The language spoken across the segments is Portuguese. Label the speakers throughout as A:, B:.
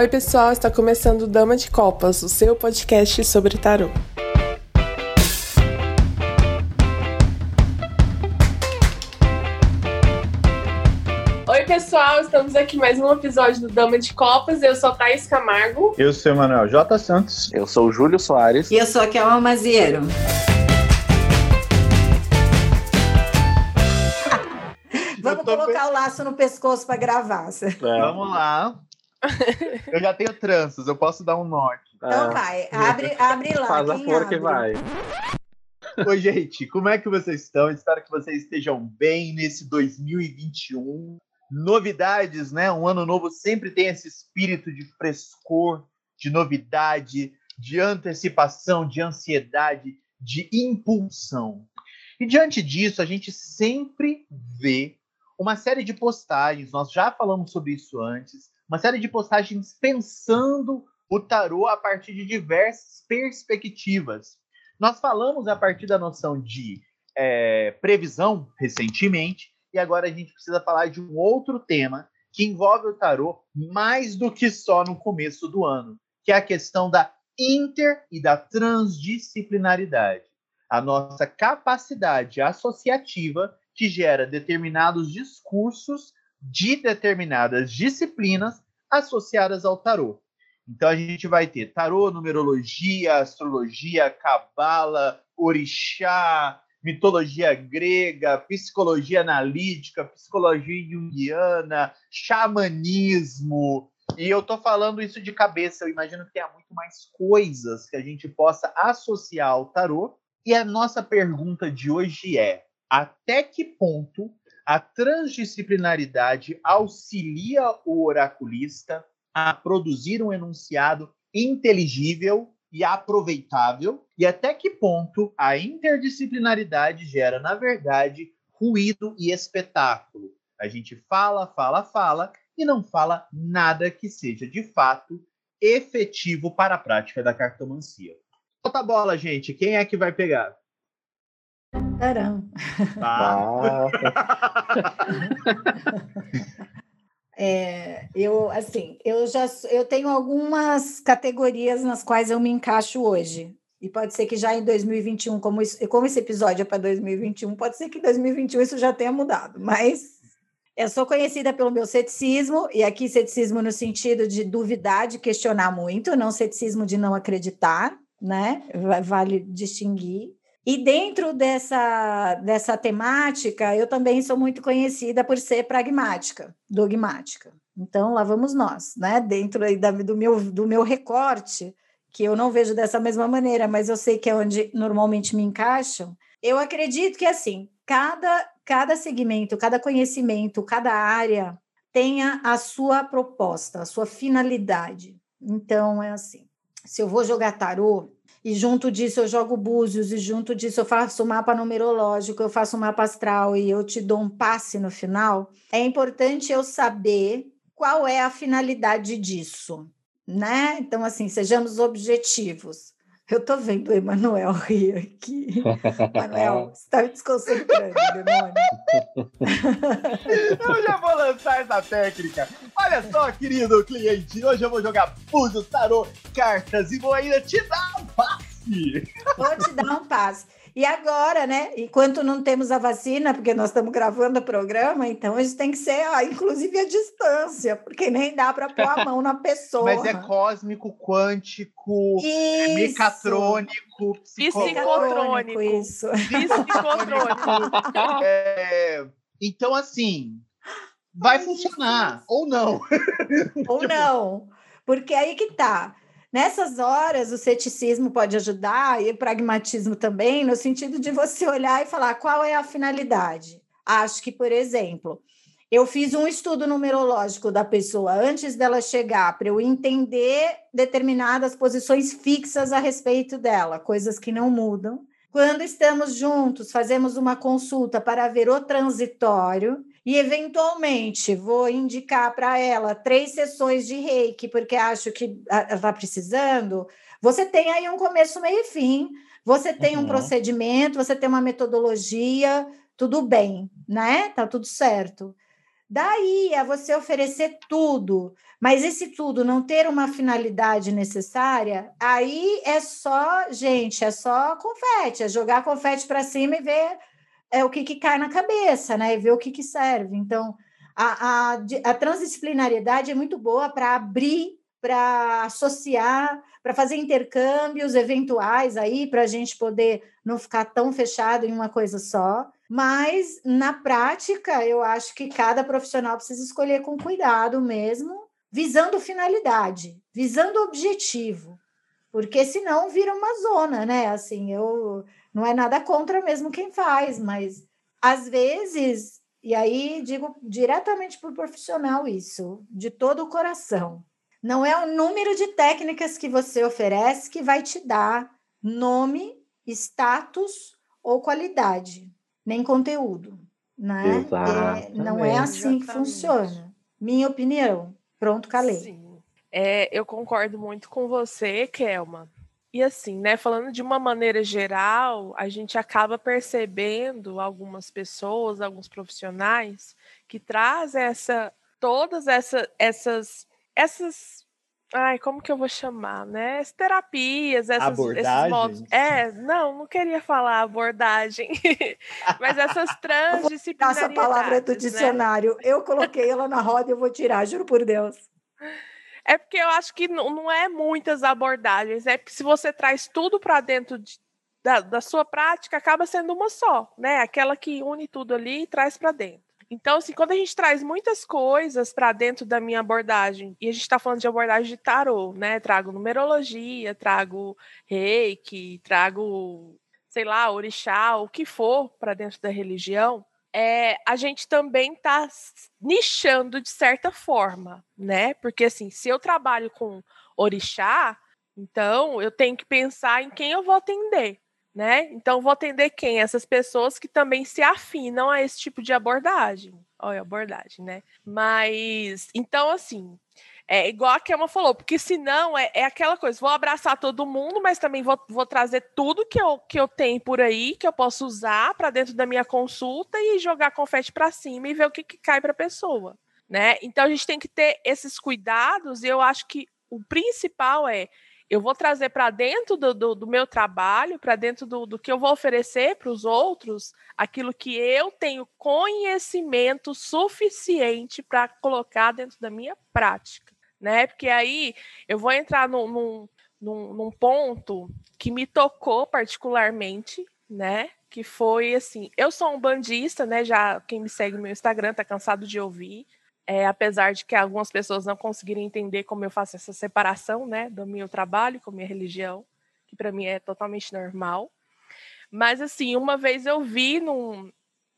A: Oi, pessoal, está começando Dama de Copas, o seu podcast sobre tarô. Oi, pessoal, estamos aqui mais um episódio do Dama de Copas. Eu sou a Thaís Camargo.
B: Eu sou o Emanuel J. Santos.
C: Eu sou o Júlio Soares.
D: E eu sou a Kelma Maziero. Vamos colocar o laço no pescoço para gravar.
B: É. Vamos lá. Eu já tenho tranças, eu posso dar um norte.
D: Então é. vai, abre, abre lá.
C: Faz a flor que vai.
B: Oi, gente, como é que vocês estão? Espero que vocês estejam bem nesse 2021. Novidades, né? Um ano novo sempre tem esse espírito de frescor, de novidade, de antecipação, de ansiedade, de impulsão. E diante disso, a gente sempre vê uma série de postagens, nós já falamos sobre isso antes, uma série de postagens pensando o tarô a partir de diversas perspectivas. Nós falamos a partir da noção de é, previsão recentemente, e agora a gente precisa falar de um outro tema que envolve o tarô mais do que só no começo do ano, que é a questão da inter e da transdisciplinaridade. A nossa capacidade associativa que gera determinados discursos de determinadas disciplinas associadas ao tarô. Então a gente vai ter tarô, numerologia, astrologia, cabala, orixá, mitologia grega, psicologia analítica, psicologia junguiana, xamanismo. E eu tô falando isso de cabeça, eu imagino que tenha muito mais coisas que a gente possa associar ao tarô. E a nossa pergunta de hoje é: até que ponto a transdisciplinaridade auxilia o oraculista a produzir um enunciado inteligível e aproveitável, e até que ponto a interdisciplinaridade gera, na verdade, ruído e espetáculo. A gente fala, fala, fala e não fala nada que seja de fato efetivo para a prática da cartomancia. Solta a bola, gente. Quem é que vai pegar?
D: Caramba.
B: Tá.
D: É, eu assim, eu já eu tenho algumas categorias nas quais eu me encaixo hoje. E pode ser que já em 2021, como, isso, como esse episódio é para 2021, pode ser que em 2021 isso já tenha mudado. Mas eu sou conhecida pelo meu ceticismo, e aqui ceticismo no sentido de duvidar, de questionar muito, não ceticismo de não acreditar, né? Vale distinguir. E dentro dessa, dessa temática, eu também sou muito conhecida por ser pragmática, dogmática. Então, lá vamos nós, né? Dentro aí da, do, meu, do meu recorte, que eu não vejo dessa mesma maneira, mas eu sei que é onde normalmente me encaixam. Eu acredito que, assim, cada, cada segmento, cada conhecimento, cada área tenha a sua proposta, a sua finalidade. Então, é assim: se eu vou jogar tarô, e junto disso eu jogo búzios, e junto disso eu faço mapa numerológico, eu faço mapa astral e eu te dou um passe no final, é importante eu saber qual é a finalidade disso, né? Então, assim, sejamos objetivos. Eu tô vendo o Emanuel rir aqui. Emanuel, você está me desconcentrando, demônio.
B: eu já vou lançar essa técnica. Olha só, querido cliente, hoje eu vou jogar búzios, tarô, cartas e vou ainda te dar um passe.
D: Vou te dar um passe. E agora, né? Enquanto não temos a vacina, porque nós estamos gravando o programa, então gente tem que ser, ó, inclusive, a distância, porque nem dá para pôr a mão na pessoa.
B: Mas é cósmico, quântico, mecatrônico,
A: psicotrônico.
D: Isso.
A: Psicotrônico.
B: É, então, assim, vai Ai, funcionar, ou não.
D: Ou não. Porque aí que tá. Nessas horas, o ceticismo pode ajudar e o pragmatismo também, no sentido de você olhar e falar qual é a finalidade. Acho que, por exemplo, eu fiz um estudo numerológico da pessoa antes dela chegar, para eu entender determinadas posições fixas a respeito dela, coisas que não mudam. Quando estamos juntos, fazemos uma consulta para ver o transitório e eventualmente vou indicar para ela três sessões de reiki, porque acho que ela está precisando. Você tem aí um começo, meio e fim, você tem uhum. um procedimento, você tem uma metodologia, tudo bem, né? Tá tudo certo. Daí a você oferecer tudo, mas esse tudo não ter uma finalidade necessária, aí é só, gente, é só confete, é jogar confete para cima e ver é, o que, que cai na cabeça, né? E ver o que, que serve. Então, a, a, a transdisciplinariedade é muito boa para abrir, para associar, para fazer intercâmbios eventuais aí, para a gente poder não ficar tão fechado em uma coisa só. Mas, na prática, eu acho que cada profissional precisa escolher com cuidado mesmo, visando finalidade, visando objetivo, porque senão vira uma zona, né? Assim, eu não é nada contra mesmo quem faz, mas às vezes, e aí digo diretamente para o profissional isso, de todo o coração. Não é o número de técnicas que você oferece que vai te dar nome, status ou qualidade nem conteúdo. Né? É, não é assim Exatamente. que funciona. Minha opinião. Pronto, calei. Sim.
A: É, eu concordo muito com você, Kelma. E assim, né, falando de uma maneira geral, a gente acaba percebendo algumas pessoas, alguns profissionais que trazem essa todas essa, essas essas Ai, como que eu vou chamar, né? As terapias, essas, esses modos. É, não, não queria falar abordagem, mas essas transdisciplinaridades.
D: Essa palavra é do né? dicionário. Né? Eu coloquei ela na roda e eu vou tirar, juro por Deus.
A: É porque eu acho que não, é muitas abordagens, é porque se você traz tudo para dentro de, da, da sua prática, acaba sendo uma só, né? Aquela que une tudo ali e traz para dentro. Então, assim, quando a gente traz muitas coisas para dentro da minha abordagem, e a gente está falando de abordagem de tarô, né? Trago numerologia, trago reiki, trago, sei lá, orixá, o que for para dentro da religião, é, a gente também está nichando de certa forma, né? Porque, assim, se eu trabalho com orixá, então eu tenho que pensar em quem eu vou atender né? Então vou atender quem? Essas pessoas que também se afinam a esse tipo de abordagem. Olha, abordagem, né? Mas então assim, é igual a Kelma falou, porque senão é, é aquela coisa, vou abraçar todo mundo, mas também vou, vou trazer tudo que eu, que eu tenho por aí, que eu posso usar para dentro da minha consulta e jogar confete para cima e ver o que, que cai para a pessoa, né? Então a gente tem que ter esses cuidados e eu acho que o principal é eu vou trazer para dentro do, do, do, meu trabalho, para dentro do, do que eu vou oferecer para os outros, aquilo que eu tenho conhecimento suficiente para colocar dentro da minha prática, né? Porque aí eu vou entrar num, num, num, num ponto que me tocou particularmente, né? Que foi assim, eu sou um bandista, né? Já quem me segue no meu Instagram tá cansado de ouvir é, apesar de que algumas pessoas não conseguirem entender como eu faço essa separação, né, do meu trabalho com a minha religião, que para mim é totalmente normal. Mas assim, uma vez eu vi no,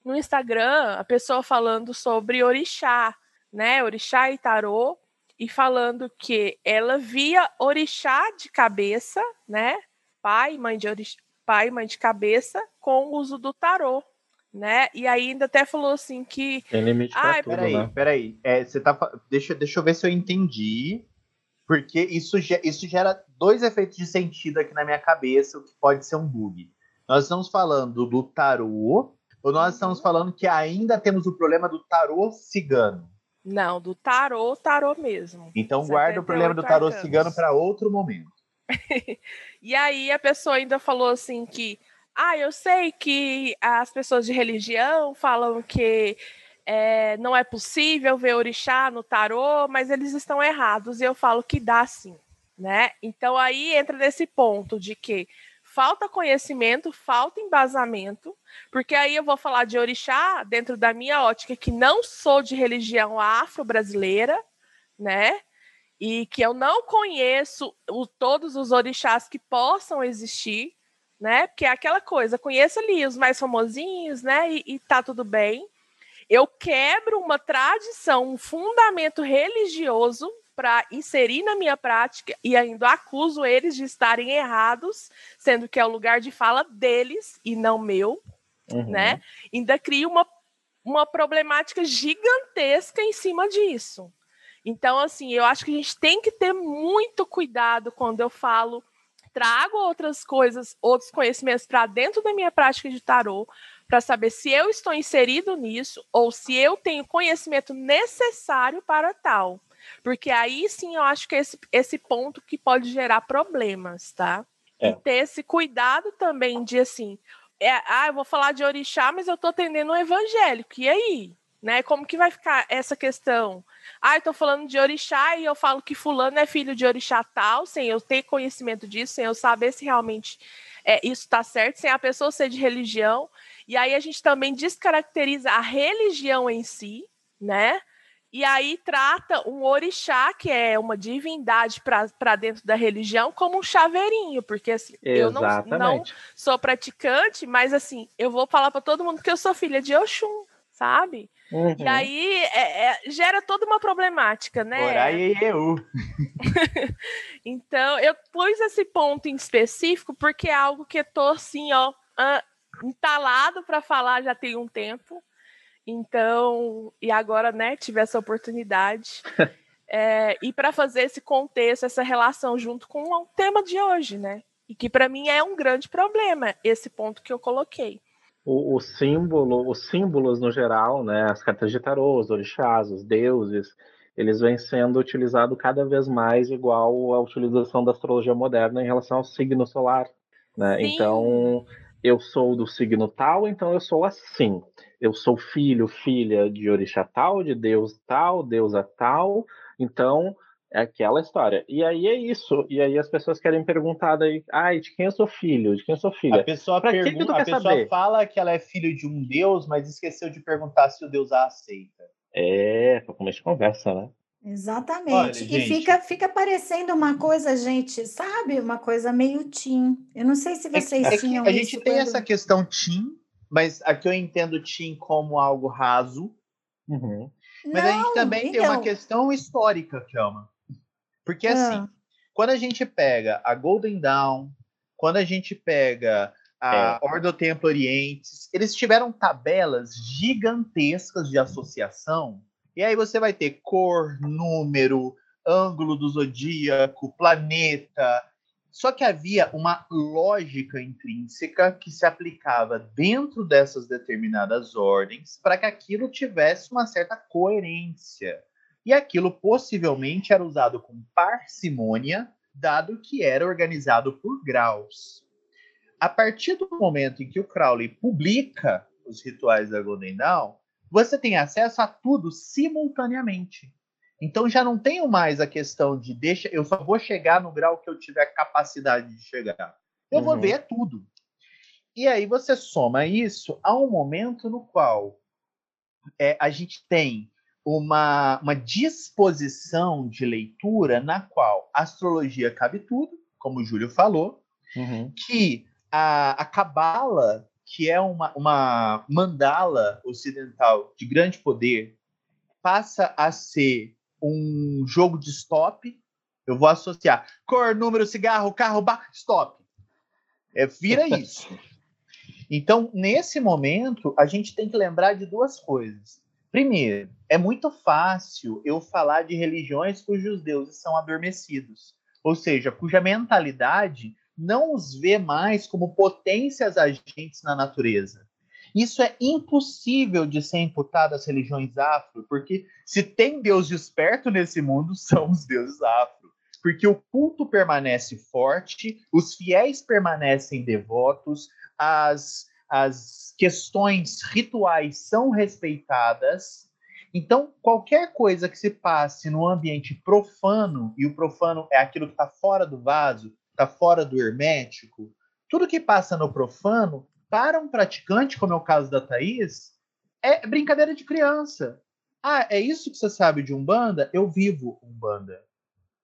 A: no Instagram a pessoa falando sobre orixá, né, orixá e tarô, e falando que ela via orixá de cabeça, né, pai, mãe de orixá, pai, mãe de cabeça, com o uso do tarô né? E ainda até falou assim que.
B: Tem limite pra Ai, tudo, peraí, né? peraí. É, você tá, deixa, deixa eu ver se eu entendi. Porque isso, isso gera dois efeitos de sentido aqui na minha cabeça, o que pode ser um bug. Nós estamos falando do tarô, ou nós estamos uhum. falando que ainda temos o problema do tarô cigano?
A: Não, do tarô, tarô mesmo.
B: Então guarda o problema do tarô cigano para outro momento.
A: e aí a pessoa ainda falou assim que ah, eu sei que as pessoas de religião falam que é, não é possível ver orixá no tarô, mas eles estão errados e eu falo que dá sim, né? Então aí entra nesse ponto de que falta conhecimento, falta embasamento, porque aí eu vou falar de orixá dentro da minha ótica que não sou de religião afro-brasileira, né? E que eu não conheço o, todos os orixás que possam existir, né? Porque é aquela coisa, conheço ali os mais famosinhos, né? E, e tá tudo bem. Eu quebro uma tradição, um fundamento religioso para inserir na minha prática e ainda acuso eles de estarem errados, sendo que é o lugar de fala deles e não meu, uhum. né? Ainda cria uma, uma problemática gigantesca em cima disso. Então, assim, eu acho que a gente tem que ter muito cuidado quando eu falo trago outras coisas, outros conhecimentos para dentro da minha prática de tarô, para saber se eu estou inserido nisso ou se eu tenho conhecimento necessário para tal. Porque aí sim eu acho que é esse, esse ponto que pode gerar problemas, tá? É. E ter esse cuidado também de assim, é, ah, eu vou falar de orixá, mas eu estou atendendo um evangélico. E aí? Né? Como que vai ficar essa questão? Ah, eu estou falando de orixá e eu falo que fulano é filho de orixá tal, sem eu ter conhecimento disso, sem eu saber se realmente é, isso está certo, sem a pessoa ser de religião. E aí a gente também descaracteriza a religião em si, né? E aí trata um orixá, que é uma divindade para dentro da religião, como um chaveirinho, porque assim, eu não, não, sou praticante, mas assim, eu vou falar para todo mundo que eu sou filha de Oxum, sabe? Uhum. E aí é, é, gera toda uma problemática, né?
B: eu.
A: então, eu pus esse ponto em específico porque é algo que eu tô assim, ó, entalado para falar já tem um tempo. Então, e agora, né, tive essa oportunidade. é, e para fazer esse contexto, essa relação junto com o tema de hoje, né? E que para mim é um grande problema, esse ponto que eu coloquei.
C: O, o, símbolo, os símbolos no geral, né, as cartas de tarô, os orixás, os deuses, eles vêm sendo utilizados cada vez mais igual à utilização da astrologia moderna em relação ao signo solar, né? Então, eu sou do signo tal, então eu sou assim eu sou filho, filha de orixá tal, de deus tal, deusa tal, então é aquela história. E aí é isso. E aí as pessoas querem perguntar daí, ai, de quem eu sou filho? De quem eu sou filha?
B: A pessoa, pergunta, a pessoa saber? fala que ela é filho de um deus, mas esqueceu de perguntar se o deus a aceita.
C: É, para começo de conversa, né?
D: Exatamente. Olha, e fica, fica parecendo uma coisa, gente, sabe? Uma coisa meio tim. Eu não sei se é vocês é, tinham.
B: É a gente tem quando... essa questão tim mas aqui eu entendo Tim como algo raso. Uhum. Mas não, a gente também então... tem uma então questão histórica, Kelma. Porque ah. assim, quando a gente pega a Golden Dawn, quando a gente pega a é. Ordo Templo Orientes, eles tiveram tabelas gigantescas de associação. E aí você vai ter cor, número, ângulo do zodíaco, planeta, só que havia uma lógica intrínseca que se aplicava dentro dessas determinadas ordens para que aquilo tivesse uma certa coerência. E aquilo possivelmente era usado com parcimônia, dado que era organizado por graus. A partir do momento em que o Crowley publica os rituais da Golden Dawn, você tem acesso a tudo simultaneamente. Então já não tenho mais a questão de deixa, eu só vou chegar no grau que eu tiver capacidade de chegar. Eu uhum. vou ver tudo. E aí você soma isso a um momento no qual é, a gente tem uma, uma disposição de leitura na qual a astrologia cabe tudo, como o Júlio falou, uhum. que a Cabala, que é uma, uma mandala ocidental de grande poder, passa a ser um jogo de stop, eu vou associar cor, número, cigarro, carro, bar, stop. É, vira isso. Então, nesse momento, a gente tem que lembrar de duas coisas. Primeiro, é muito fácil eu falar de religiões cujos deuses são adormecidos, ou seja, cuja mentalidade não os vê mais como potências agentes na natureza, isso é impossível de ser imputado às religiões afro, porque se tem Deus desperto nesse mundo, são os deuses afro. Porque o culto permanece forte, os fiéis permanecem devotos, as, as questões rituais são respeitadas. Então, qualquer coisa que se passe no ambiente profano, e o profano é aquilo que está fora do vaso, está fora do hermético, tudo que passa no profano para um praticante, como é o caso da Thaís, é brincadeira de criança. Ah, é isso que você sabe de Umbanda? Eu vivo Umbanda.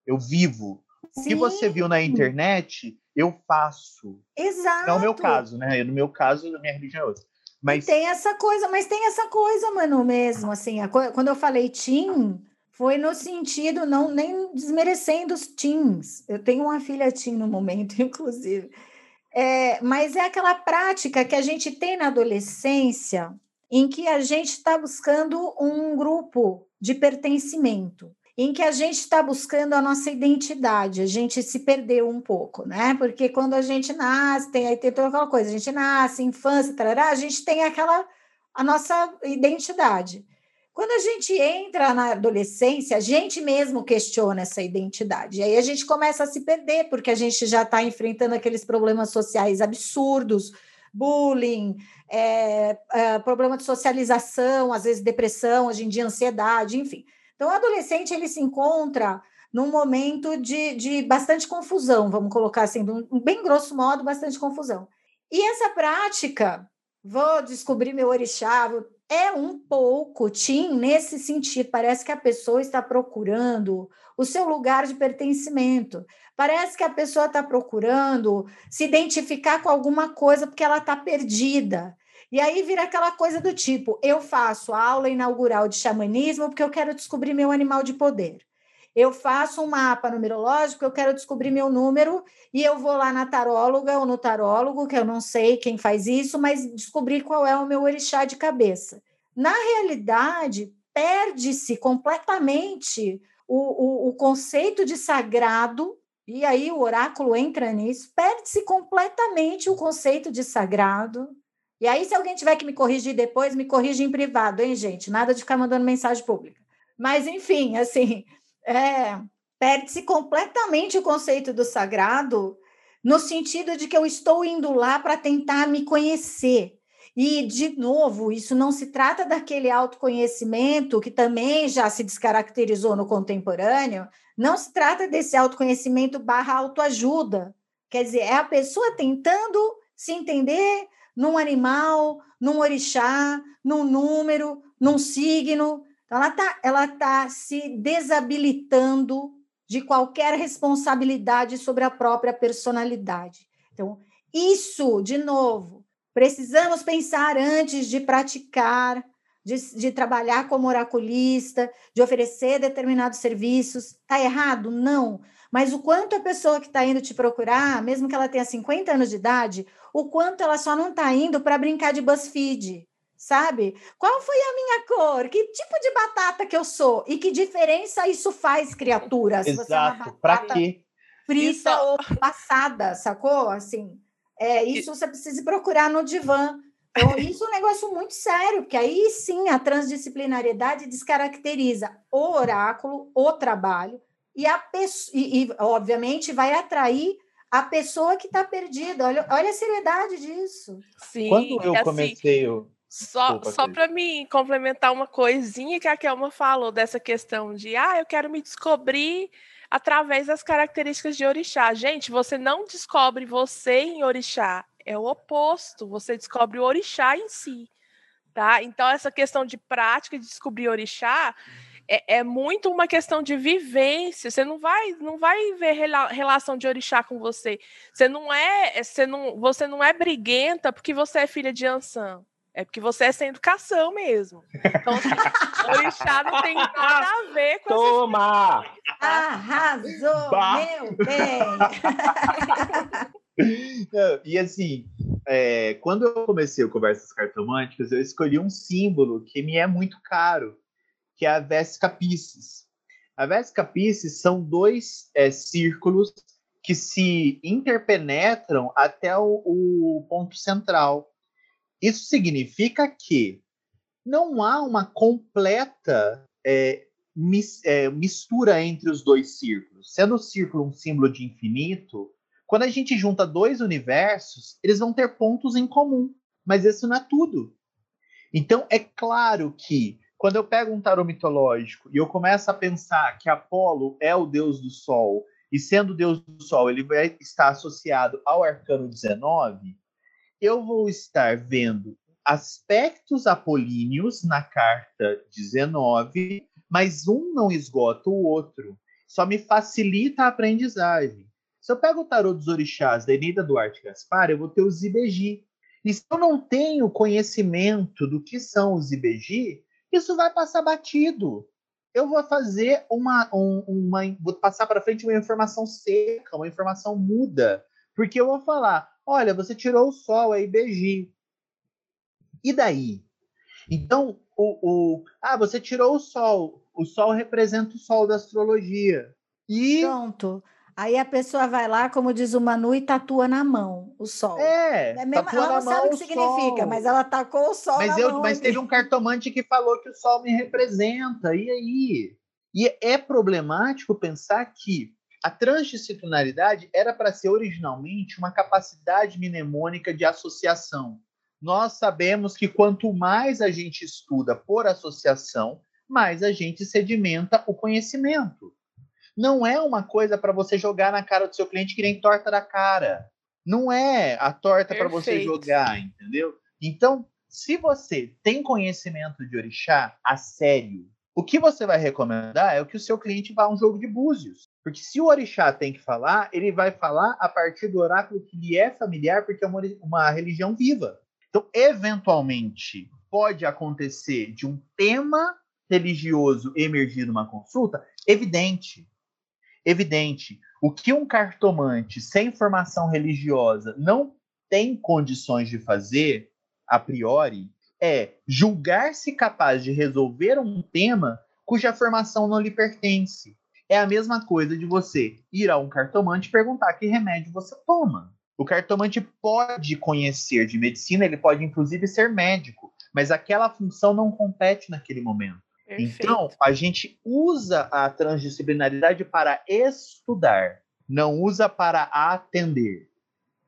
B: Eu vivo. Sim. O que você viu na internet, eu faço.
D: Exato.
B: Não é o meu caso, né? No meu caso, a minha religião é outra.
D: Mas... tem essa coisa, mas tem essa coisa, mano, mesmo, assim, a, quando eu falei teen, foi no sentido, não nem desmerecendo os teens. Eu tenho uma filha teen no momento, inclusive. É, mas é aquela prática que a gente tem na adolescência, em que a gente está buscando um grupo de pertencimento. em que a gente está buscando a nossa identidade, a gente se perdeu um pouco, né? Porque quando a gente nasce, tem, aí tem toda aquela coisa, a gente nasce, infância, tarará, a gente tem aquela a nossa identidade. Quando a gente entra na adolescência, a gente mesmo questiona essa identidade. E aí a gente começa a se perder, porque a gente já está enfrentando aqueles problemas sociais absurdos, bullying, é, é, problema de socialização, às vezes depressão, hoje em dia ansiedade, enfim. Então, o adolescente ele se encontra num momento de, de bastante confusão, vamos colocar assim, um, bem grosso modo, bastante confusão. E essa prática, vou descobrir meu orixá, vou é um pouco tim nesse sentido. Parece que a pessoa está procurando o seu lugar de pertencimento. Parece que a pessoa está procurando se identificar com alguma coisa porque ela está perdida. E aí vira aquela coisa do tipo: eu faço aula inaugural de xamanismo porque eu quero descobrir meu animal de poder. Eu faço um mapa numerológico, eu quero descobrir meu número e eu vou lá na taróloga ou no tarólogo, que eu não sei quem faz isso, mas descobrir qual é o meu orixá de cabeça. Na realidade, perde-se completamente o, o, o conceito de sagrado e aí o oráculo entra nisso, perde-se completamente o conceito de sagrado. E aí, se alguém tiver que me corrigir depois, me corrige em privado, hein, gente? Nada de ficar mandando mensagem pública. Mas, enfim, assim, é, perde-se completamente o conceito do sagrado, no sentido de que eu estou indo lá para tentar me conhecer. E, de novo, isso não se trata daquele autoconhecimento que também já se descaracterizou no contemporâneo, não se trata desse autoconhecimento barra autoajuda. Quer dizer, é a pessoa tentando se entender num animal, num orixá, num número, num signo, então, ela está ela tá se desabilitando de qualquer responsabilidade sobre a própria personalidade. Então, isso, de novo, precisamos pensar antes de praticar, de, de trabalhar como oraculista, de oferecer determinados serviços. Está errado? Não. Mas o quanto a pessoa que está indo te procurar, mesmo que ela tenha 50 anos de idade, o quanto ela só não está indo para brincar de BuzzFeed, sabe? Qual foi a minha cor? Que tipo de batata que eu sou? E que diferença isso faz, criatura?
B: Se Exato. É Para quê?
D: Frita isso... ou passada, sacou? Assim, é, isso você precisa procurar no divã. Então, isso é um negócio muito sério, porque aí sim a transdisciplinariedade descaracteriza o oráculo, o trabalho, e, a pessoa, e, e obviamente, vai atrair a pessoa que está perdida. Olha, olha a seriedade disso.
B: Sim, Quando eu assim, comecei o
A: só, só para me complementar uma coisinha que a Kelma falou dessa questão de ah, eu quero me descobrir através das características de orixá. Gente, você não descobre você em orixá, é o oposto, você descobre o orixá em si. Tá? Então, essa questão de prática de descobrir orixá é, é, muito uma questão de vivência. Você não vai, não vai ver rela, relação de orixá com você. Você não é, você não, você não é briguenta porque você é filha de Ansan. É porque você é sem educação mesmo. Então, orixá não tem nada a ver com
C: Toma!
D: Arrasou, bah. meu bem!
B: e assim, é, quando eu comecei o Conversas Cartomânticas, eu escolhi um símbolo que me é muito caro, que é a Vesca Pisces. A Vesca Pisces são dois é, círculos que se interpenetram até o, o ponto central. Isso significa que não há uma completa é, mis, é, mistura entre os dois círculos. Sendo o círculo um símbolo de infinito, quando a gente junta dois universos, eles vão ter pontos em comum, mas isso não é tudo. Então, é claro que quando eu pego um tarô mitológico e eu começo a pensar que Apolo é o deus do Sol, e sendo deus do Sol, ele vai estar associado ao arcano 19, eu vou estar vendo aspectos apolíneos na carta 19, mas um não esgota o outro. Só me facilita a aprendizagem. Se eu pego o tarô dos orixás da Eneida Duarte Gaspar, eu vou ter os IBG. E se eu não tenho conhecimento do que são os IBG, isso vai passar batido. Eu vou fazer uma, um, uma vou passar para frente uma informação seca, uma informação muda, porque eu vou falar, Olha, você tirou o sol, é IBG. E daí? Então, o, o, ah, você tirou o sol, O sol representa o sol da astrologia. E
D: Pronto. Aí a pessoa vai lá, como diz o Manu, e tatua na mão o sol.
B: é,
D: É mesmo- ela não sabe o que significa,
B: sol.
D: mas ela tacou o sol
B: Mas,
D: na
B: eu,
D: mão.
B: mas teve um cartomante que falou que o sol me representa. E aí? E é problemático pensar que a transdisciplinaridade era para ser originalmente uma capacidade mnemônica de associação. Nós sabemos que quanto mais a gente estuda por associação, mais a gente sedimenta o conhecimento. Não é uma coisa para você jogar na cara do seu cliente que nem torta da cara. Não é a torta para você jogar, entendeu? Então, se você tem conhecimento de orixá a sério, o que você vai recomendar é o que o seu cliente vá a um jogo de búzios. Porque se o orixá tem que falar, ele vai falar a partir do oráculo que lhe é familiar, porque é uma, uma religião viva. Então, eventualmente, pode acontecer de um tema religioso emergir numa consulta? Evidente. Evidente. O que um cartomante sem formação religiosa não tem condições de fazer, a priori, é julgar-se capaz de resolver um tema cuja formação não lhe pertence. É a mesma coisa de você ir a um cartomante e perguntar que remédio você toma. O cartomante pode conhecer de medicina, ele pode inclusive ser médico, mas aquela função não compete naquele momento.
A: Perfeito.
B: Então, a gente usa a transdisciplinaridade para estudar, não usa para atender.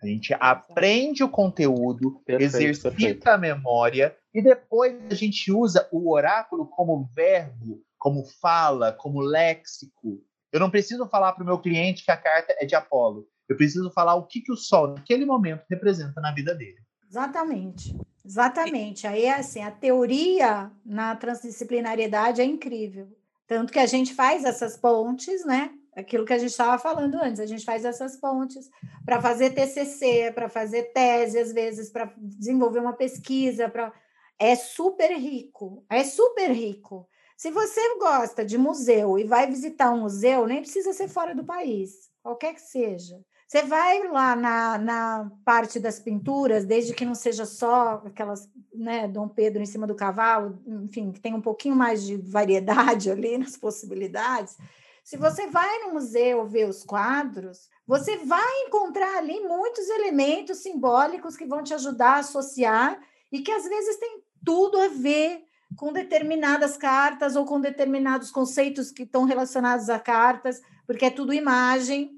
B: A gente aprende o conteúdo,
C: Perfeito,
B: exercita
C: perfeito.
B: a memória e depois a gente usa o oráculo como verbo, como fala, como léxico. Eu não preciso falar para o meu cliente que a carta é de Apolo. Eu preciso falar o que, que o Sol, naquele momento, representa na vida dele.
D: Exatamente. Exatamente. Aí é assim, a teoria na transdisciplinariedade é incrível. Tanto que a gente faz essas pontes, né? Aquilo que a gente estava falando antes, a gente faz essas pontes para fazer TCC, para fazer tese, às vezes, para desenvolver uma pesquisa, para é super rico, é super rico. Se você gosta de museu e vai visitar um museu, nem precisa ser fora do país, qualquer que seja. Você vai lá na, na parte das pinturas, desde que não seja só aquelas, né, Dom Pedro em cima do cavalo, enfim, que tem um pouquinho mais de variedade ali nas possibilidades. Se você vai no museu ver os quadros, você vai encontrar ali muitos elementos simbólicos que vão te ajudar a associar e que às vezes tem tudo a ver com determinadas cartas ou com determinados conceitos que estão relacionados a cartas, porque é tudo imagem,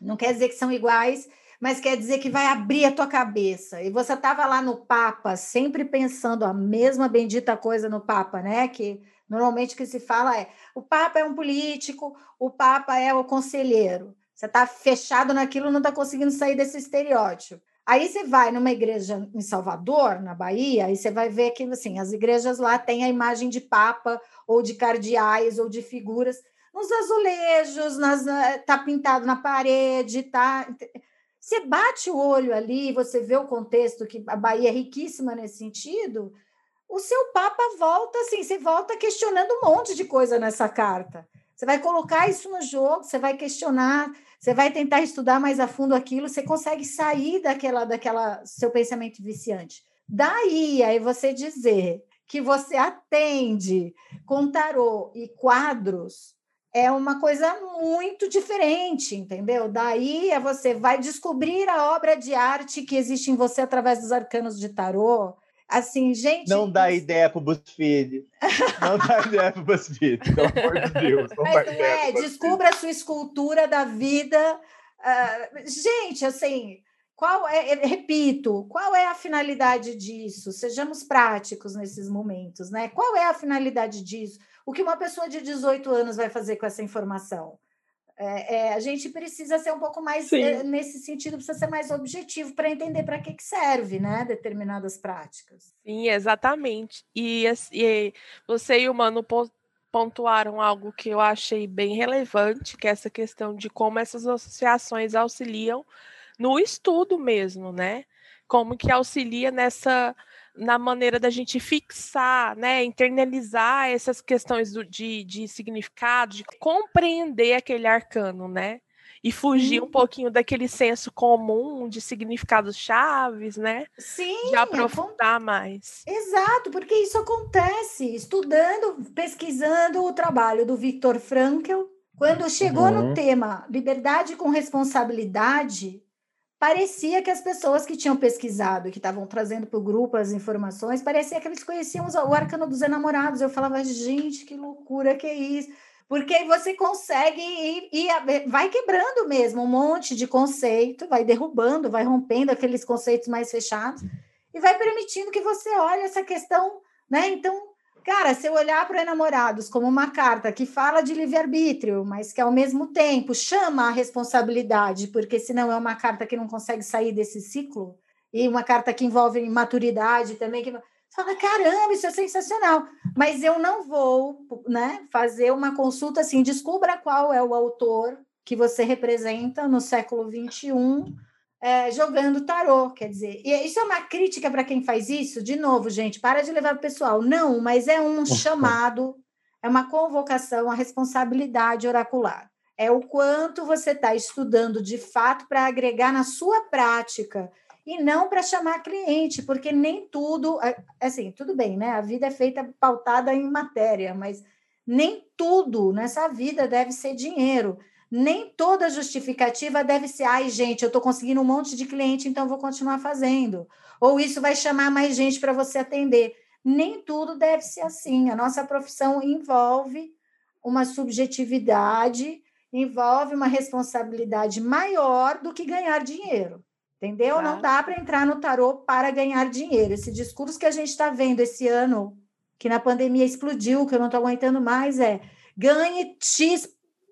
D: não quer dizer que são iguais, mas quer dizer que vai abrir a tua cabeça. E você estava lá no Papa, sempre pensando a mesma bendita coisa no Papa, né? Que normalmente o que se fala é: o Papa é um político, o Papa é o conselheiro. Você está fechado naquilo, não está conseguindo sair desse estereótipo. Aí você vai numa igreja em Salvador, na Bahia, e você vai ver que assim, as igrejas lá têm a imagem de Papa, ou de cardeais, ou de figuras nos azulejos, nas, tá pintado na parede, tá. Você bate o olho ali, você vê o contexto que a Bahia é riquíssima nesse sentido. O seu Papa volta assim, você volta questionando um monte de coisa nessa carta. Você vai colocar isso no jogo, você vai questionar, você vai tentar estudar mais a fundo aquilo, você consegue sair daquela, daquela seu pensamento viciante. Daí, aí você dizer que você atende com tarô e quadros é uma coisa muito diferente, entendeu? Daí é você vai descobrir a obra de arte que existe em você através dos arcanos de tarô. Assim, gente.
B: Não dá ideia pro BuzzFeed. Não dá ideia pro BuzzFeed, pelo amor de Deus. Não
D: Mas
B: dá
D: não
B: ideia
D: é, descubra a sua escultura da vida. Ah, gente, assim, qual é, repito, qual é a finalidade disso? Sejamos práticos nesses momentos, né? Qual é a finalidade disso? O que uma pessoa de 18 anos vai fazer com essa informação? É, é, a gente precisa ser um pouco mais, é, nesse sentido, precisa ser mais objetivo para entender para que, que serve, né? Determinadas práticas.
A: Sim, exatamente. E, e você e o Mano po- pontuaram algo que eu achei bem relevante, que é essa questão de como essas associações auxiliam no estudo mesmo, né? Como que auxilia nessa na maneira da gente fixar, né, internalizar essas questões do- de, de significado, de compreender aquele arcano, né? e fugir um pouquinho daquele senso comum de significados chaves, né?
D: Sim.
A: De aprofundar mais.
D: Exato, porque isso acontece estudando, pesquisando o trabalho do Viktor Frankl. Quando chegou uhum. no tema liberdade com responsabilidade, parecia que as pessoas que tinham pesquisado, que estavam trazendo para o grupo as informações, parecia que eles conheciam o arcano dos enamorados. Eu falava, gente, que loucura que é isso porque você consegue ir, ir, vai quebrando mesmo um monte de conceito, vai derrubando, vai rompendo aqueles conceitos mais fechados e vai permitindo que você olhe essa questão, né? Então, cara, se eu olhar para enamorados como uma carta que fala de livre-arbítrio, mas que ao mesmo tempo chama a responsabilidade, porque senão é uma carta que não consegue sair desse ciclo, e uma carta que envolve maturidade também, que fala, caramba, isso é sensacional. Mas eu não vou né, fazer uma consulta assim, descubra qual é o autor que você representa no século XXI é, jogando tarô. Quer dizer, e isso é uma crítica para quem faz isso? De novo, gente, para de levar o pessoal. Não, mas é um chamado, é uma convocação à responsabilidade oracular. É o quanto você está estudando de fato para agregar na sua prática e não para chamar cliente, porque nem tudo, assim, tudo bem, né? A vida é feita pautada em matéria, mas nem tudo nessa vida deve ser dinheiro. Nem toda justificativa deve ser, ai, gente, eu estou conseguindo um monte de cliente, então vou continuar fazendo. Ou isso vai chamar mais gente para você atender. Nem tudo deve ser assim. A nossa profissão envolve uma subjetividade, envolve uma responsabilidade maior do que ganhar dinheiro. Entendeu? Tá. Não dá para entrar no tarô para ganhar dinheiro. Esse discurso que a gente está vendo esse ano, que na pandemia explodiu, que eu não estou aguentando mais, é ganhe X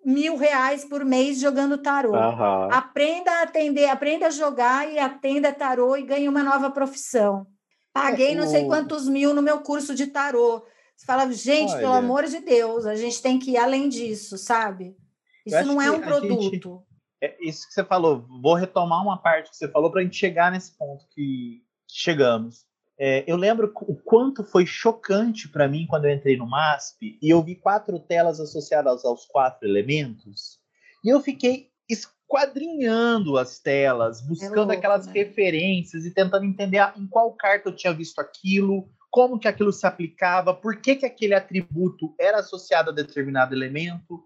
D: mil reais por mês jogando tarô. Uhum. Aprenda a atender, aprenda a jogar e atenda tarô e ganhe uma nova profissão. Paguei é, não sei quantos mil no meu curso de tarô. Você fala, gente, Olha, pelo amor de Deus, a gente tem que ir além disso, sabe? Isso não é um produto
B: é isso que você falou, vou retomar uma parte que você falou para a gente chegar nesse ponto que chegamos. É, eu lembro o quanto foi chocante para mim quando eu entrei no MASP e eu vi quatro telas associadas aos quatro elementos e eu fiquei esquadrinhando as telas, buscando é louco, aquelas né? referências e tentando entender em qual carta eu tinha visto aquilo, como que aquilo se aplicava, por que, que aquele atributo era associado a determinado elemento.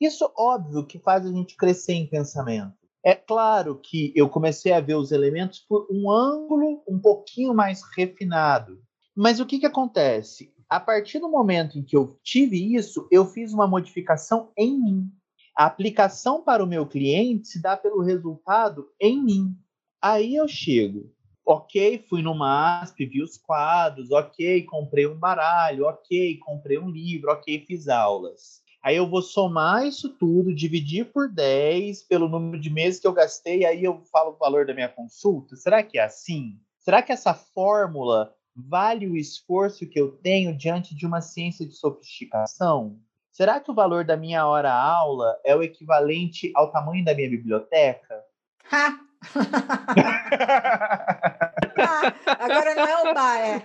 B: Isso, óbvio, que faz a gente crescer em pensamento. É claro que eu comecei a ver os elementos por um ângulo um pouquinho mais refinado. Mas o que, que acontece? A partir do momento em que eu tive isso, eu fiz uma modificação em mim. A aplicação para o meu cliente se dá pelo resultado em mim. Aí eu chego, ok, fui no MASP, vi os quadros, ok, comprei um baralho, ok, comprei um livro, ok, fiz aulas. Aí eu vou somar isso tudo, dividir por 10 pelo número de meses que eu gastei, aí eu falo o valor da minha consulta. Será que é assim? Será que essa fórmula vale o esforço que eu tenho diante de uma ciência de sofisticação? Será que o valor da minha hora aula é o equivalente ao tamanho da minha biblioteca?
D: Ha! agora não é o bar, é.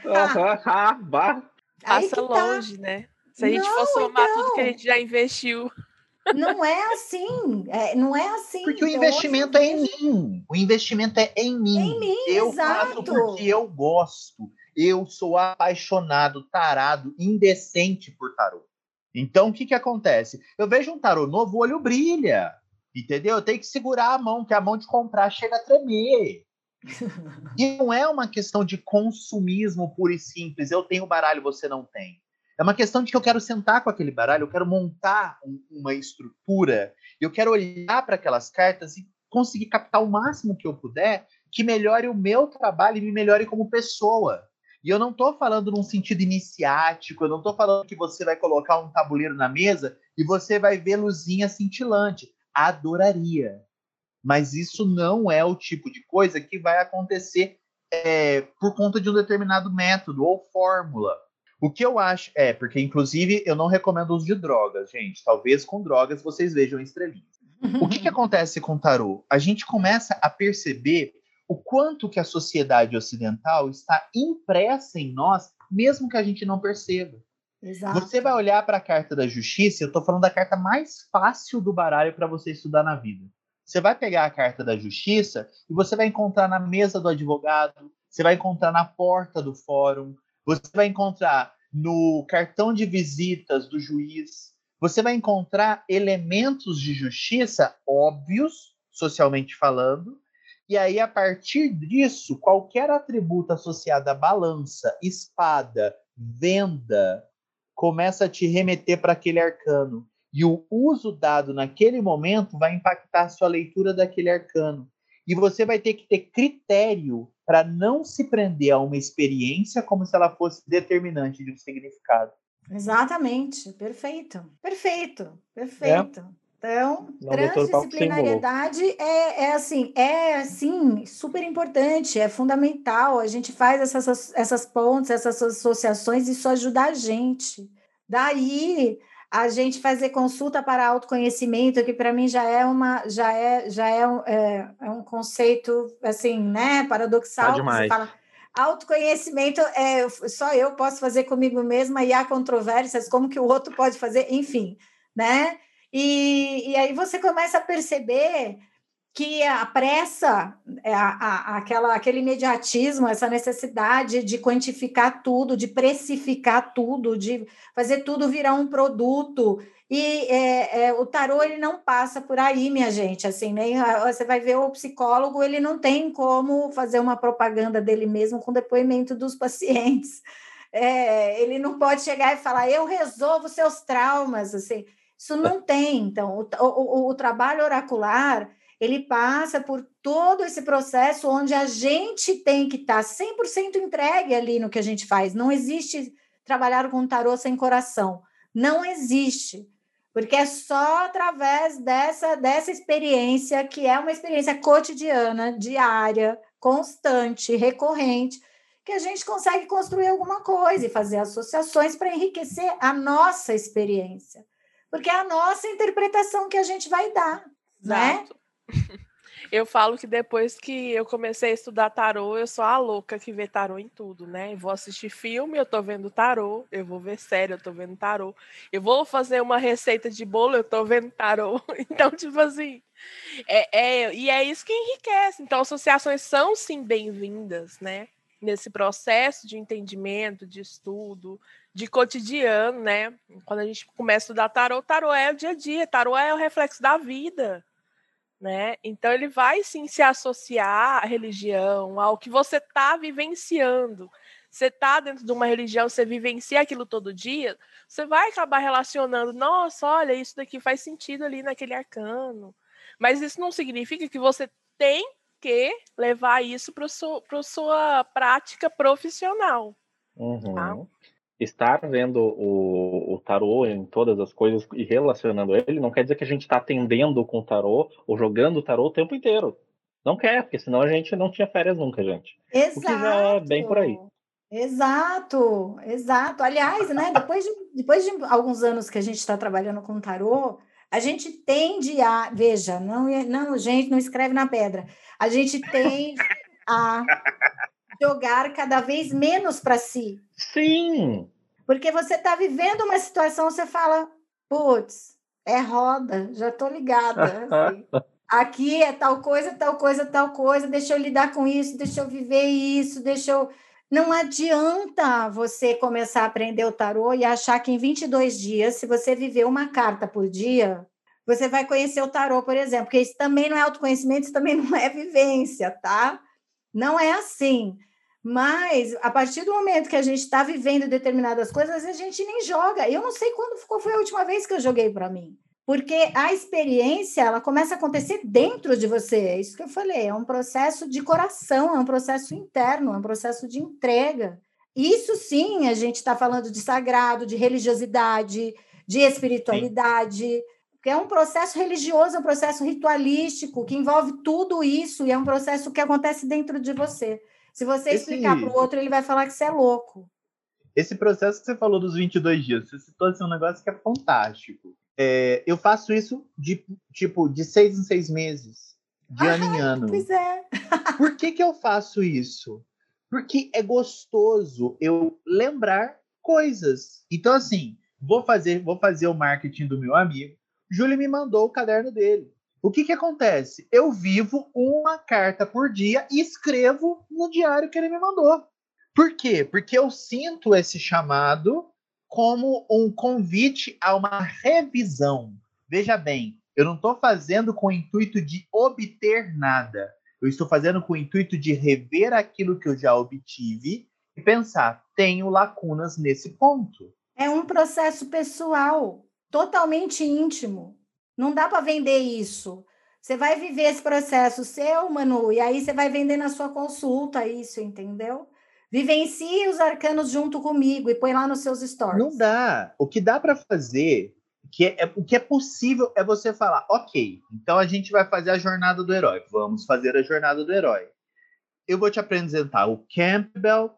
A: Ha. Passa longe, tá. né? Se a gente não, for somar então... tudo que a então. gente já investiu.
D: Não é assim, é, não é assim.
B: Porque então, o investimento é em mim. O investimento é em mim.
D: Em mim,
B: eu
D: exato.
B: faço porque eu gosto. Eu sou apaixonado, tarado, indecente por tarô. Então, o que, que acontece? Eu vejo um tarô novo, o olho brilha. Entendeu? Eu tenho que segurar a mão, que a mão de comprar chega a tremer. e não é uma questão de consumismo puro e simples. Eu tenho baralho, você não tem. É uma questão de que eu quero sentar com aquele baralho, eu quero montar um, uma estrutura, eu quero olhar para aquelas cartas e conseguir captar o máximo que eu puder que melhore o meu trabalho e me melhore como pessoa. E eu não estou falando num sentido iniciático, eu não estou falando que você vai colocar um tabuleiro na mesa e você vai ver luzinha cintilante. Adoraria. Mas isso não é o tipo de coisa que vai acontecer é, por conta de um determinado método ou fórmula. O que eu acho é, porque inclusive eu não recomendo uso de drogas, gente. Talvez com drogas vocês vejam estrelinhas. O que, que acontece com o tarô? A gente começa a perceber o quanto que a sociedade ocidental está impressa em nós, mesmo que a gente não perceba. Exato. Você vai olhar para a carta da justiça, eu estou falando da carta mais fácil do baralho para você estudar na vida. Você vai pegar a carta da justiça e você vai encontrar na mesa do advogado, você vai encontrar na porta do fórum, você vai encontrar no cartão de visitas do juiz, você vai encontrar elementos de justiça óbvios, socialmente falando, e aí, a partir disso, qualquer atributo associado à balança, espada, venda, começa a te remeter para aquele arcano. E o uso dado naquele momento vai impactar a sua leitura daquele arcano. E você vai ter que ter critério para não se prender a uma experiência como se ela fosse determinante de um significado.
D: Exatamente, perfeito, perfeito, perfeito. É. Então, Não, transdisciplinariedade é, é assim, é assim, super importante, é fundamental. A gente faz essas, essas pontes, essas associações, isso ajuda a gente. Daí a gente fazer consulta para autoconhecimento, que para mim já é uma, já é, já é, um, é, é um conceito assim, né, paradoxal. Tá
C: demais. Você fala,
D: autoconhecimento é só eu posso fazer comigo mesma e há controvérsias, como que o outro pode fazer, enfim, né? E, e aí você começa a perceber que a pressa, é, a, a, aquela, aquele imediatismo, essa necessidade de quantificar tudo, de precificar tudo, de fazer tudo virar um produto. E é, é, o tarô ele não passa por aí, minha gente. Assim, nem você vai ver o psicólogo, ele não tem como fazer uma propaganda dele mesmo com depoimento dos pacientes. É, ele não pode chegar e falar, eu resolvo seus traumas. Assim, isso não tem. Então, o, o, o trabalho oracular ele passa por todo esse processo onde a gente tem que estar tá 100% entregue ali no que a gente faz. Não existe trabalhar com tarô sem coração. Não existe. Porque é só através dessa, dessa experiência, que é uma experiência cotidiana, diária, constante, recorrente, que a gente consegue construir alguma coisa e fazer associações para enriquecer a nossa experiência porque é a nossa interpretação que a gente vai dar, né? Exato.
A: né? Eu falo que depois que eu comecei a estudar tarô, eu sou a louca que vê tarô em tudo, né? Eu vou assistir filme, eu tô vendo tarô, eu vou ver série, eu tô vendo tarô. Eu vou fazer uma receita de bolo, eu tô vendo tarô. Então, tipo assim, é, é, e é isso que enriquece. Então, associações são sim bem-vindas, né? Nesse processo de entendimento, de estudo, de cotidiano, né? Quando a gente começa a estudar tarô, tarô é o dia a dia, tarô é o reflexo da vida, né? Então ele vai sim se associar à religião, ao que você está vivenciando. Você está dentro de uma religião, você vivencia aquilo todo dia, você vai acabar relacionando, nossa, olha, isso daqui faz sentido ali naquele arcano. Mas isso não significa que você tem que levar isso para a sua prática profissional.
C: Tá? Uhum. Tá? Estar vendo o, o tarô em todas as coisas e relacionando ele, não quer dizer que a gente está atendendo com o tarô ou jogando o tarô o tempo inteiro. Não quer, porque senão a gente não tinha férias nunca, gente.
D: Exato. O que
C: já é bem por aí.
D: Exato, exato. Aliás, né, depois, de, depois de alguns anos que a gente está trabalhando com tarô, a gente tende a. Veja, não, não, gente, não escreve na pedra. A gente tende a jogar cada vez menos para si.
C: Sim.
D: Porque você está vivendo uma situação, você fala, putz, é roda, já estou ligada. Assim. Aqui é tal coisa, tal coisa, tal coisa, deixa eu lidar com isso, deixa eu viver isso, deixa eu. Não adianta você começar a aprender o tarô e achar que em 22 dias, se você viver uma carta por dia, você vai conhecer o tarô, por exemplo, porque isso também não é autoconhecimento, isso também não é vivência, tá? Não é assim. Mas, a partir do momento que a gente está vivendo determinadas coisas, a gente nem joga. Eu não sei quando qual foi a última vez que eu joguei para mim. Porque a experiência, ela começa a acontecer dentro de você. É isso que eu falei. É um processo de coração, é um processo interno, é um processo de entrega. Isso sim, a gente está falando de sagrado, de religiosidade, de espiritualidade. Que é um processo religioso, é um processo ritualístico, que envolve tudo isso e é um processo que acontece dentro de você. Se você Esse... explicar para o outro, ele vai falar que você é louco.
B: Esse processo que você falou dos 22 dias, você citou assim, um negócio que é fantástico. É, eu faço isso de tipo de seis em seis meses, de ah, ano em ano.
D: Pois é.
B: Por que, que eu faço isso? Porque é gostoso eu lembrar coisas. Então, assim, vou fazer, vou fazer o marketing do meu amigo. Júlio me mandou o caderno dele. O que que acontece? Eu vivo uma carta por dia e escrevo no diário que ele me mandou. Por quê? Porque eu sinto esse chamado como um convite a uma revisão. Veja bem, eu não estou fazendo com o intuito de obter nada. Eu estou fazendo com o intuito de rever aquilo que eu já obtive e pensar, tenho lacunas nesse ponto.
D: É um processo pessoal, totalmente íntimo. Não dá para vender isso. Você vai viver esse processo seu, Manu, e aí você vai vender na sua consulta isso, entendeu? Vivencie os arcanos junto comigo e põe lá nos seus stories.
B: Não dá. O que dá para fazer, que é, é, o que é possível é você falar, ok, então a gente vai fazer a jornada do herói. Vamos fazer a jornada do herói. Eu vou te apresentar o Campbell,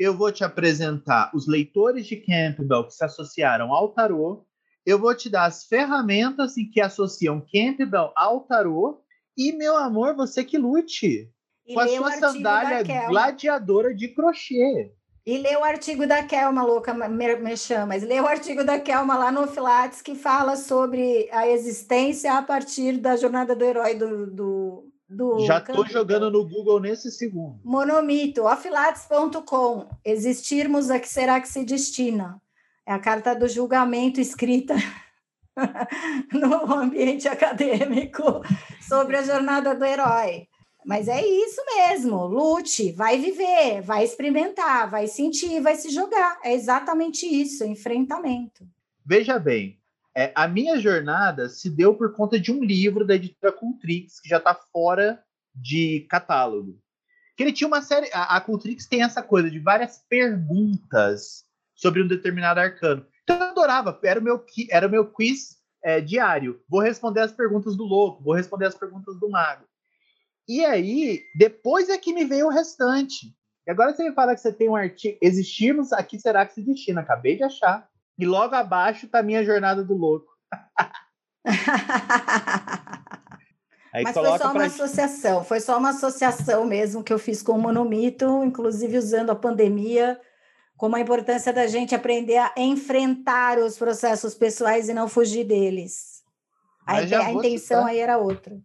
B: eu vou te apresentar os leitores de Campbell que se associaram ao tarô, eu vou te dar as ferramentas em que associam Campbell ao tarô, e, meu amor, você que lute.
D: E
B: com a sua sandália gladiadora de crochê.
D: E lê o artigo da Kelma, louca, me, me chama. Mas lê o artigo da Kelma lá no Filates, que fala sobre a existência a partir da jornada do herói do. do, do
B: Já
D: Campbell.
B: jogando no Google nesse segundo.
D: Monomito, ofilates.com. Existirmos a que será que se destina? É a carta do julgamento escrita no ambiente acadêmico sobre a jornada do herói. Mas é isso mesmo, lute, vai viver, vai experimentar, vai sentir, vai se jogar. É exatamente isso, enfrentamento.
B: Veja bem, é, a minha jornada se deu por conta de um livro da editora Cultrix, que já está fora de catálogo. Que ele tinha uma série. A, a Cultrix tem essa coisa de várias perguntas sobre um determinado arcano. Então eu adorava, era o meu, era o meu quiz é, diário. Vou responder as perguntas do louco, vou responder as perguntas do mago. E aí, depois é que me veio o restante. E agora você me fala que você tem um artigo. Existirmos aqui será que se destina? Acabei de achar. E logo abaixo tá a minha jornada do louco. Aí
D: Mas foi só uma
B: pra...
D: associação, foi só uma associação mesmo que eu fiz com o Monomito, inclusive usando a pandemia, como a importância da gente aprender a enfrentar os processos pessoais e não fugir deles. A, a intenção
B: citar.
D: aí era outra.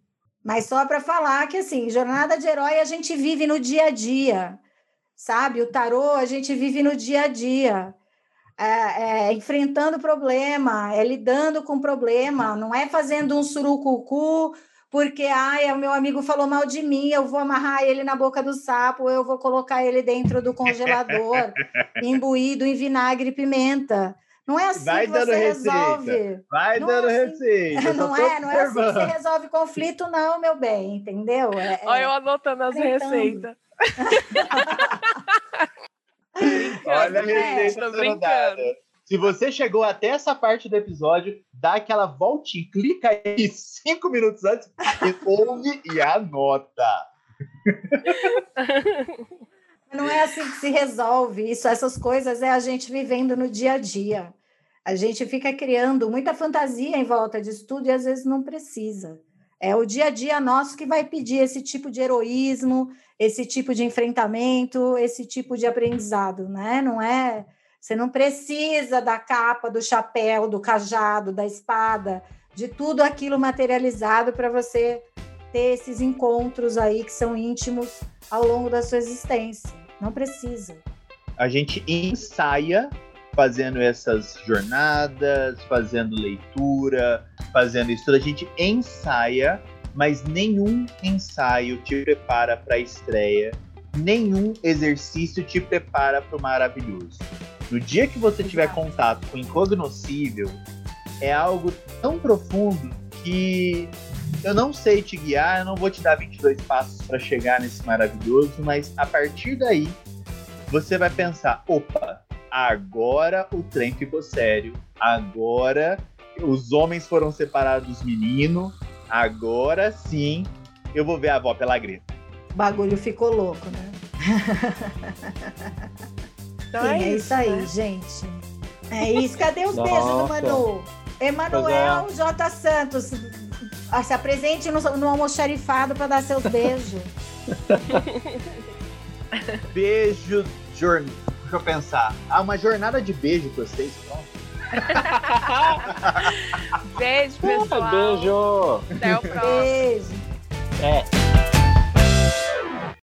D: Mas só para falar que, assim, jornada de herói a gente vive no dia a dia, sabe? O tarô a gente vive no dia a dia. É, é, enfrentando problema, é lidando com problema, não é fazendo um surucucu porque ai, o meu amigo falou mal de mim, eu vou amarrar ele na boca do sapo, eu vou colocar ele dentro do congelador, imbuído em vinagre e pimenta. Não é assim
B: Vai
D: que você
B: receita.
D: resolve.
B: Vai
D: Não
B: dando
D: é assim.
B: receita.
D: Não é, não é assim que você resolve conflito, não, meu bem, entendeu? É,
A: Olha, eu
D: é...
A: anotando as receitas.
B: Olha a receita
A: brincando.
B: Se você chegou até essa parte do episódio, dá aquela voltinha, clica aí cinco minutos antes, e ouve e anota.
D: Não é assim que se resolve isso, essas coisas é a gente vivendo no dia a dia. A gente fica criando muita fantasia em volta disso tudo e às vezes não precisa. É o dia a dia nosso que vai pedir esse tipo de heroísmo, esse tipo de enfrentamento, esse tipo de aprendizado, né? Não é. Você não precisa da capa, do chapéu, do cajado, da espada, de tudo aquilo materializado para você ter esses encontros aí que são íntimos ao longo da sua existência. Não precisa.
B: A gente ensaia fazendo essas jornadas, fazendo leitura, fazendo estudo. A gente ensaia, mas nenhum ensaio te prepara para a estreia, nenhum exercício te prepara para o maravilhoso. No dia que você tiver contato com o incognoscível, é algo tão profundo que eu não sei te guiar, eu não vou te dar 22 passos para chegar nesse maravilhoso, mas a partir daí você vai pensar: opa, agora o trem ficou sério, agora os homens foram separados dos meninos, agora sim eu vou ver a avó pela grita.
D: O bagulho ficou louco, né?
A: Então
D: Sim,
A: é,
D: é, isso aí,
A: né?
D: gente. É isso. Cadê os beijos do
C: Nossa.
D: Manu? Emanuel J. Santos. ah, Se apresente no, no almoxarifado para dar seus beijos.
B: Beijo, jornada. Deixa eu pensar. Ah, uma jornada de beijo pra vocês, pronto.
A: Beijo, pessoal.
C: Beijo!
A: Até o próximo.
D: Beijo.
C: É.